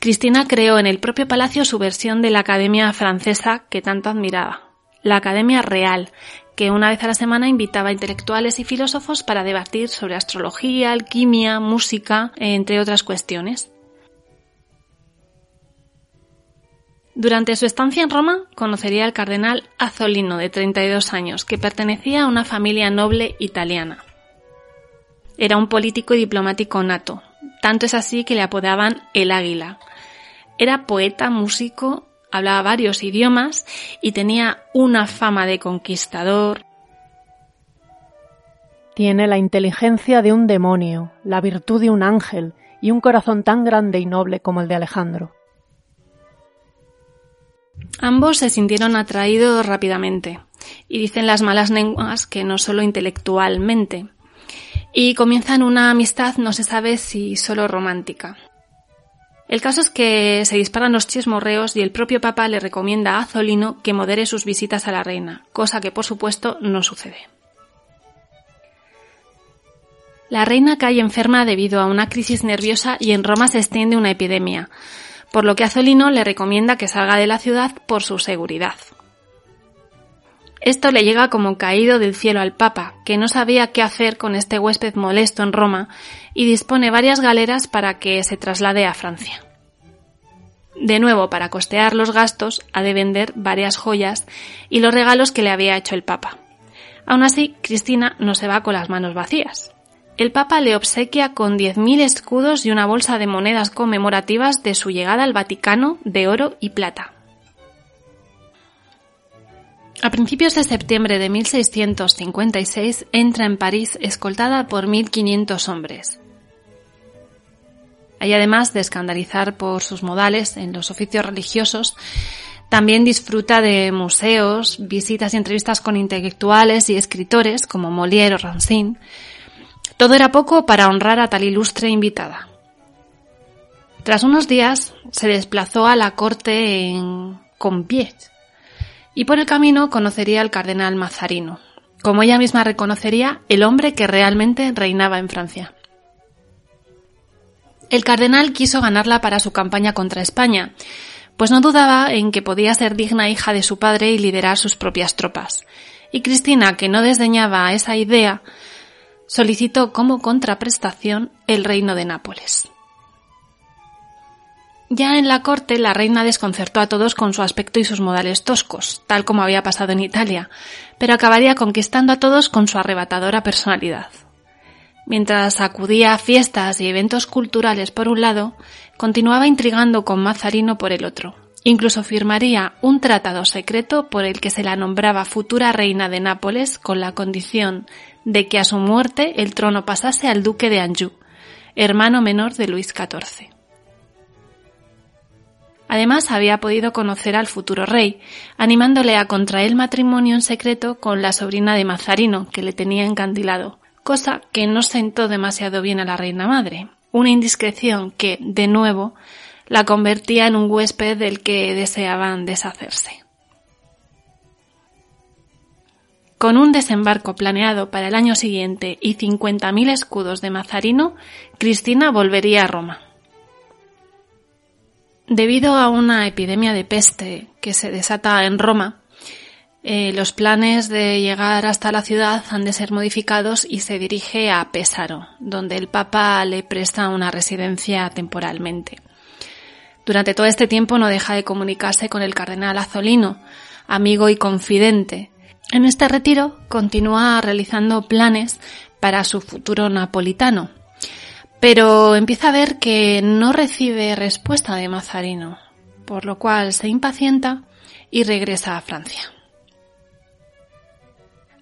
Cristina creó en el propio palacio su versión de la Academia Francesa que tanto admiraba, la Academia Real, que una vez a la semana invitaba intelectuales y filósofos para debatir sobre astrología, alquimia, música, entre otras cuestiones. Durante su estancia en Roma conocería al cardenal Azzolino, de 32 años, que pertenecía a una familia noble italiana. Era un político y diplomático nato, tanto es así que le apodaban el Águila. Era poeta, músico, hablaba varios idiomas y tenía una fama de conquistador. Tiene la inteligencia de un demonio, la virtud de un ángel y un corazón tan grande y noble como el de Alejandro. Ambos se sintieron atraídos rápidamente, y dicen las malas lenguas que no solo intelectualmente, y comienzan una amistad no se sabe si solo romántica. El caso es que se disparan los chismorreos y el propio Papa le recomienda a Azolino que modere sus visitas a la reina, cosa que por supuesto no sucede. La reina cae enferma debido a una crisis nerviosa y en Roma se extiende una epidemia, por lo que Azolino le recomienda que salga de la ciudad por su seguridad. Esto le llega como caído del cielo al Papa, que no sabía qué hacer con este huésped molesto en Roma y dispone varias galeras para que se traslade a Francia. De nuevo, para costear los gastos, ha de vender varias joyas y los regalos que le había hecho el Papa. Aún así, Cristina no se va con las manos vacías. El Papa le obsequia con 10.000 escudos y una bolsa de monedas conmemorativas de su llegada al Vaticano de oro y plata. A principios de septiembre de 1656 entra en París escoltada por 1.500 hombres. Hay además de escandalizar por sus modales en los oficios religiosos, también disfruta de museos, visitas y entrevistas con intelectuales y escritores como Molière o Rancine. Todo era poco para honrar a tal ilustre invitada. Tras unos días se desplazó a la corte en Compiègne, y por el camino conocería al cardenal Mazarino, como ella misma reconocería, el hombre que realmente reinaba en Francia. El cardenal quiso ganarla para su campaña contra España, pues no dudaba en que podía ser digna hija de su padre y liderar sus propias tropas. Y Cristina, que no desdeñaba esa idea, solicitó como contraprestación el reino de Nápoles. Ya en la corte, la reina desconcertó a todos con su aspecto y sus modales toscos, tal como había pasado en Italia, pero acabaría conquistando a todos con su arrebatadora personalidad. Mientras acudía a fiestas y eventos culturales por un lado, continuaba intrigando con Mazarino por el otro. Incluso firmaría un tratado secreto por el que se la nombraba futura reina de Nápoles con la condición de que a su muerte el trono pasase al duque de Anjou, hermano menor de Luis XIV. Además, había podido conocer al futuro rey, animándole a contraer matrimonio en secreto con la sobrina de Mazarino, que le tenía encandilado, cosa que no sentó demasiado bien a la reina madre, una indiscreción que, de nuevo, la convertía en un huésped del que deseaban deshacerse. Con un desembarco planeado para el año siguiente y 50.000 escudos de Mazarino, Cristina volvería a Roma. Debido a una epidemia de peste que se desata en Roma, eh, los planes de llegar hasta la ciudad han de ser modificados y se dirige a Pésaro, donde el Papa le presta una residencia temporalmente. Durante todo este tiempo no deja de comunicarse con el cardenal Azolino, amigo y confidente. En este retiro continúa realizando planes para su futuro napolitano, pero empieza a ver que no recibe respuesta de Mazarino, por lo cual se impacienta y regresa a Francia.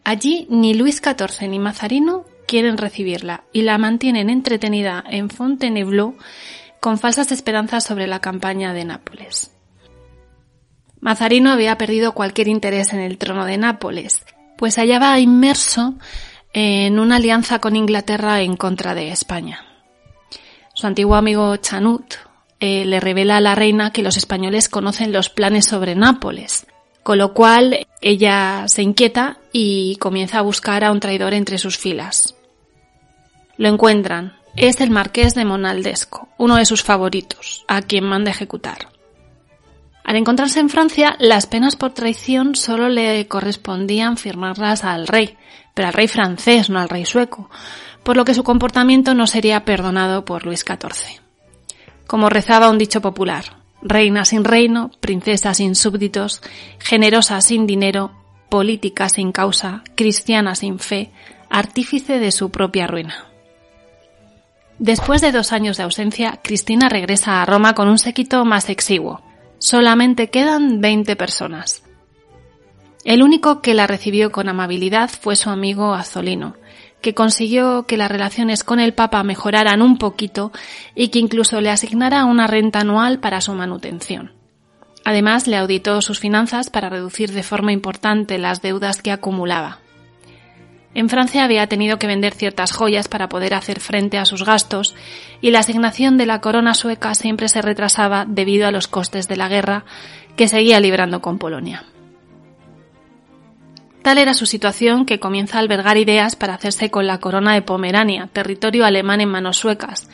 Allí ni Luis XIV ni Mazarino quieren recibirla y la mantienen entretenida en Fontainebleau con falsas esperanzas sobre la campaña de Nápoles. Mazarino había perdido cualquier interés en el trono de Nápoles, pues hallaba inmerso en una alianza con Inglaterra en contra de España. Su antiguo amigo Chanut eh, le revela a la reina que los españoles conocen los planes sobre Nápoles, con lo cual ella se inquieta y comienza a buscar a un traidor entre sus filas. Lo encuentran. Es el marqués de Monaldesco, uno de sus favoritos, a quien manda ejecutar. Al encontrarse en Francia, las penas por traición solo le correspondían firmarlas al rey, pero al rey francés, no al rey sueco, por lo que su comportamiento no sería perdonado por Luis XIV. Como rezaba un dicho popular, reina sin reino, princesa sin súbditos, generosa sin dinero, política sin causa, cristiana sin fe, artífice de su propia ruina. Después de dos años de ausencia, Cristina regresa a Roma con un séquito más exiguo. Solamente quedan 20 personas. El único que la recibió con amabilidad fue su amigo Azolino, que consiguió que las relaciones con el Papa mejoraran un poquito y que incluso le asignara una renta anual para su manutención. Además, le auditó sus finanzas para reducir de forma importante las deudas que acumulaba. En Francia había tenido que vender ciertas joyas para poder hacer frente a sus gastos y la asignación de la corona sueca siempre se retrasaba debido a los costes de la guerra que seguía librando con Polonia. Tal era su situación que comienza a albergar ideas para hacerse con la corona de Pomerania, territorio alemán en manos suecas,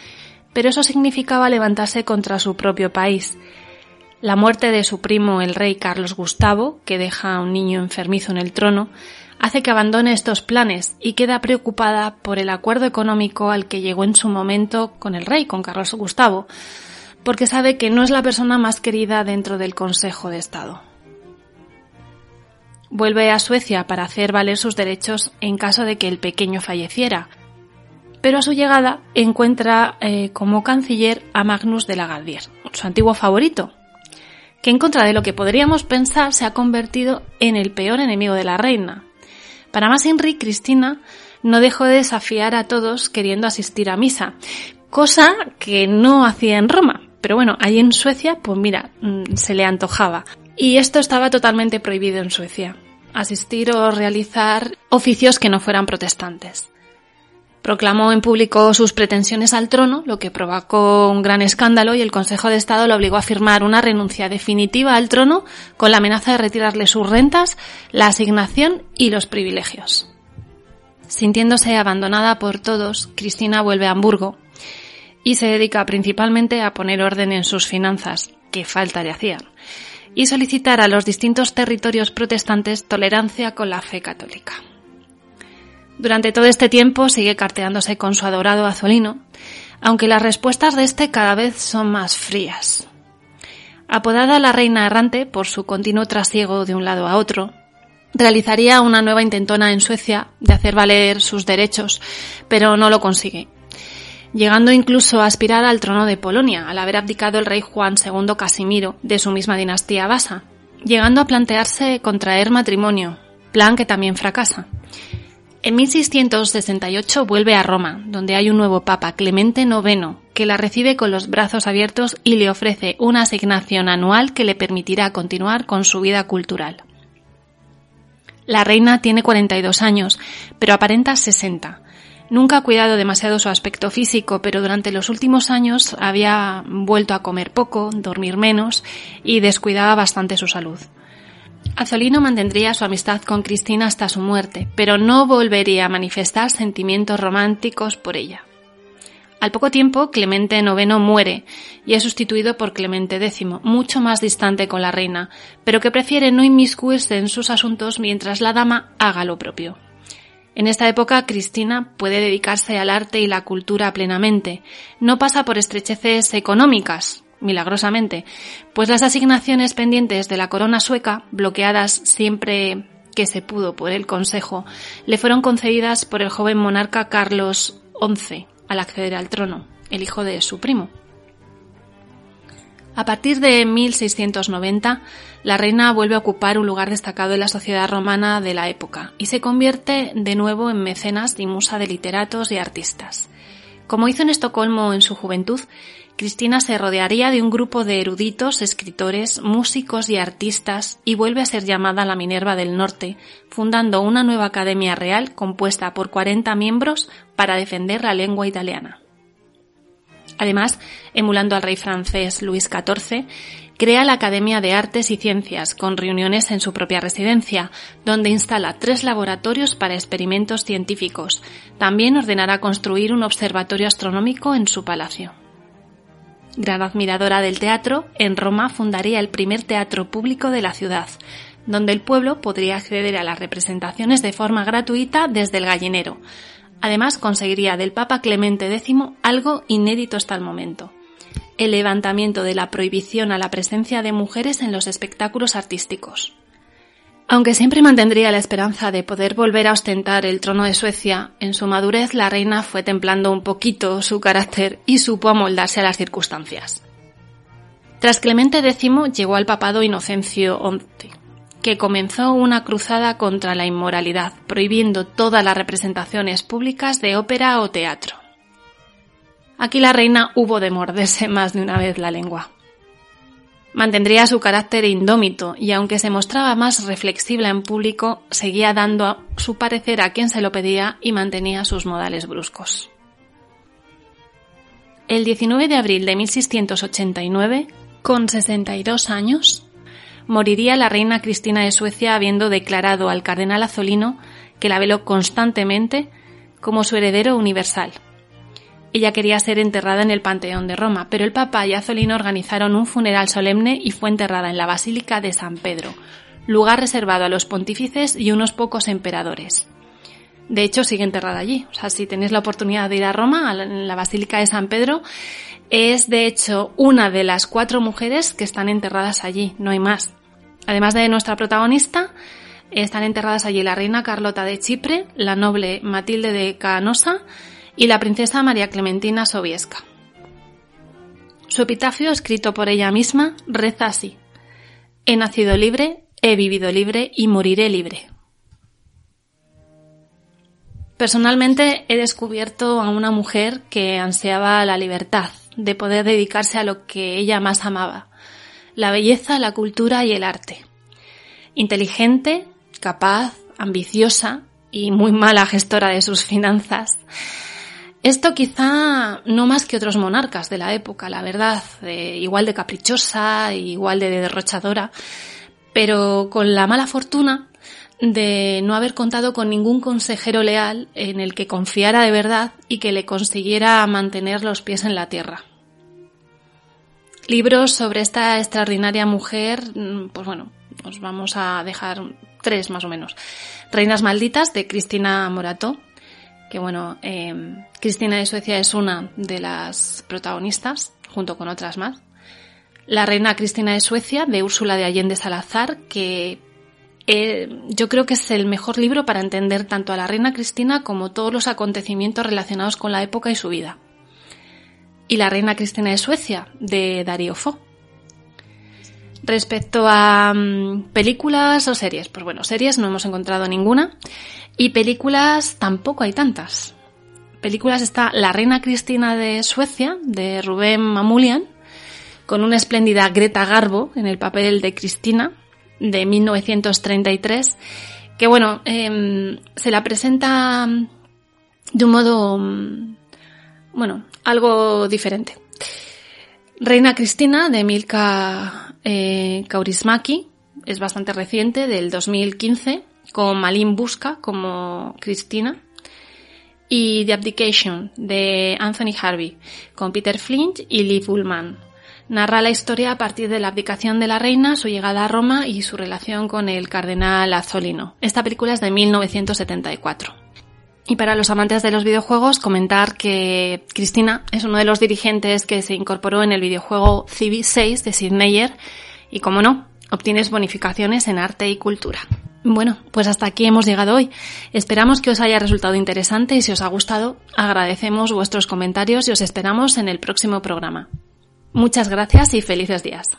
pero eso significaba levantarse contra su propio país. La muerte de su primo el rey Carlos Gustavo, que deja a un niño enfermizo en el trono, hace que abandone estos planes y queda preocupada por el acuerdo económico al que llegó en su momento con el rey, con Carlos Gustavo, porque sabe que no es la persona más querida dentro del Consejo de Estado. Vuelve a Suecia para hacer valer sus derechos en caso de que el pequeño falleciera, pero a su llegada encuentra eh, como canciller a Magnus de la Galvier, su antiguo favorito, que en contra de lo que podríamos pensar se ha convertido en el peor enemigo de la reina. Para más Henry, Cristina no dejó de desafiar a todos queriendo asistir a misa, cosa que no hacía en Roma. Pero bueno, allí en Suecia, pues mira, mm, se le antojaba. Y esto estaba totalmente prohibido en Suecia, asistir o realizar oficios que no fueran protestantes. Proclamó en público sus pretensiones al trono, lo que provocó un gran escándalo y el Consejo de Estado lo obligó a firmar una renuncia definitiva al trono con la amenaza de retirarle sus rentas, la asignación y los privilegios. Sintiéndose abandonada por todos, Cristina vuelve a Hamburgo y se dedica principalmente a poner orden en sus finanzas, que falta le hacían, y solicitar a los distintos territorios protestantes tolerancia con la fe católica. Durante todo este tiempo sigue carteándose con su adorado Azolino, aunque las respuestas de este cada vez son más frías. Apodada la reina errante por su continuo trasiego de un lado a otro, realizaría una nueva intentona en Suecia de hacer valer sus derechos, pero no lo consigue, llegando incluso a aspirar al trono de Polonia al haber abdicado el rey Juan II Casimiro de su misma dinastía basa, llegando a plantearse contraer matrimonio, plan que también fracasa. En 1668 vuelve a Roma, donde hay un nuevo papa, Clemente IX, que la recibe con los brazos abiertos y le ofrece una asignación anual que le permitirá continuar con su vida cultural. La reina tiene 42 años, pero aparenta 60. Nunca ha cuidado demasiado su aspecto físico, pero durante los últimos años había vuelto a comer poco, dormir menos y descuidaba bastante su salud. Azolino mantendría su amistad con Cristina hasta su muerte, pero no volvería a manifestar sentimientos románticos por ella. Al poco tiempo, Clemente IX muere y es sustituido por Clemente X, mucho más distante con la reina, pero que prefiere no inmiscuirse en sus asuntos mientras la dama haga lo propio. En esta época, Cristina puede dedicarse al arte y la cultura plenamente. No pasa por estrecheces económicas, milagrosamente, pues las asignaciones pendientes de la corona sueca, bloqueadas siempre que se pudo por el Consejo, le fueron concedidas por el joven monarca Carlos XI al acceder al trono, el hijo de su primo. A partir de 1690, la reina vuelve a ocupar un lugar destacado en la sociedad romana de la época y se convierte de nuevo en mecenas y musa de literatos y artistas. Como hizo en Estocolmo en su juventud, Cristina se rodearía de un grupo de eruditos, escritores, músicos y artistas y vuelve a ser llamada la Minerva del Norte, fundando una nueva academia real compuesta por 40 miembros para defender la lengua italiana. Además, emulando al rey francés Luis XIV, crea la Academia de Artes y Ciencias, con reuniones en su propia residencia, donde instala tres laboratorios para experimentos científicos. También ordenará construir un observatorio astronómico en su palacio. Gran admiradora del teatro, en Roma fundaría el primer teatro público de la ciudad, donde el pueblo podría acceder a las representaciones de forma gratuita desde el gallinero. Además, conseguiría del Papa Clemente X algo inédito hasta el momento, el levantamiento de la prohibición a la presencia de mujeres en los espectáculos artísticos. Aunque siempre mantendría la esperanza de poder volver a ostentar el trono de Suecia, en su madurez la reina fue templando un poquito su carácter y supo amoldarse a las circunstancias. Tras Clemente X llegó al papado Inocencio XI, que comenzó una cruzada contra la inmoralidad, prohibiendo todas las representaciones públicas de ópera o teatro. Aquí la reina hubo de morderse más de una vez la lengua. Mantendría su carácter indómito y aunque se mostraba más reflexible en público, seguía dando su parecer a quien se lo pedía y mantenía sus modales bruscos. El 19 de abril de 1689, con 62 años, moriría la reina Cristina de Suecia habiendo declarado al cardenal Azolino que la veló constantemente como su heredero universal ella quería ser enterrada en el Panteón de Roma, pero el Papa y Azolino organizaron un funeral solemne y fue enterrada en la Basílica de San Pedro, lugar reservado a los pontífices y unos pocos emperadores. De hecho, sigue enterrada allí. O sea, si tenéis la oportunidad de ir a Roma, a la Basílica de San Pedro, es de hecho una de las cuatro mujeres que están enterradas allí, no hay más. Además de nuestra protagonista, están enterradas allí la reina Carlota de Chipre, la noble Matilde de Canosa y la princesa María Clementina Sobieska. Su epitafio, escrito por ella misma, reza así. He nacido libre, he vivido libre y moriré libre. Personalmente he descubierto a una mujer que ansiaba la libertad, de poder dedicarse a lo que ella más amaba, la belleza, la cultura y el arte. Inteligente, capaz, ambiciosa y muy mala gestora de sus finanzas. Esto quizá no más que otros monarcas de la época, la verdad, igual de caprichosa, igual de derrochadora, pero con la mala fortuna de no haber contado con ningún consejero leal en el que confiara de verdad y que le consiguiera mantener los pies en la tierra. Libros sobre esta extraordinaria mujer, mm, pues bueno, os vamos a dejar tres más o menos. Reinas Malditas de Cristina Morato, que bueno, em, Cristina de Suecia es una de las protagonistas, junto con otras más. La Reina Cristina de Suecia de Úrsula de Allende Salazar, que eh, yo creo que es el mejor libro para entender tanto a la Reina Cristina como todos los acontecimientos relacionados con la época y su vida. Y la Reina Cristina de Suecia de Darío Fo Respecto a mm, películas o series, pues bueno, series no hemos encontrado ninguna y películas tampoco hay tantas. Películas está La Reina Cristina de Suecia, de Rubén Mamulian, con una espléndida Greta Garbo en el papel de Cristina, de 1933, que bueno, em, se la presenta de un modo, mm, bueno, algo diferente. Reina Cristina de Milka eh, Kaurismaki es bastante reciente, del 2015, con Malin Busca como Cristina. Y The Abdication de Anthony Harvey, con Peter Flint y Lee Ullman. Narra la historia a partir de la abdicación de la reina, su llegada a Roma y su relación con el cardenal Azzolino. Esta película es de 1974. Y para los amantes de los videojuegos, comentar que Cristina es uno de los dirigentes que se incorporó en el videojuego Civi 6 de Sid Meier y, como no, obtienes bonificaciones en arte y cultura. Bueno, pues hasta aquí hemos llegado hoy. Esperamos que os haya resultado interesante y si os ha gustado, agradecemos vuestros comentarios y os esperamos en el próximo programa. Muchas gracias y felices días.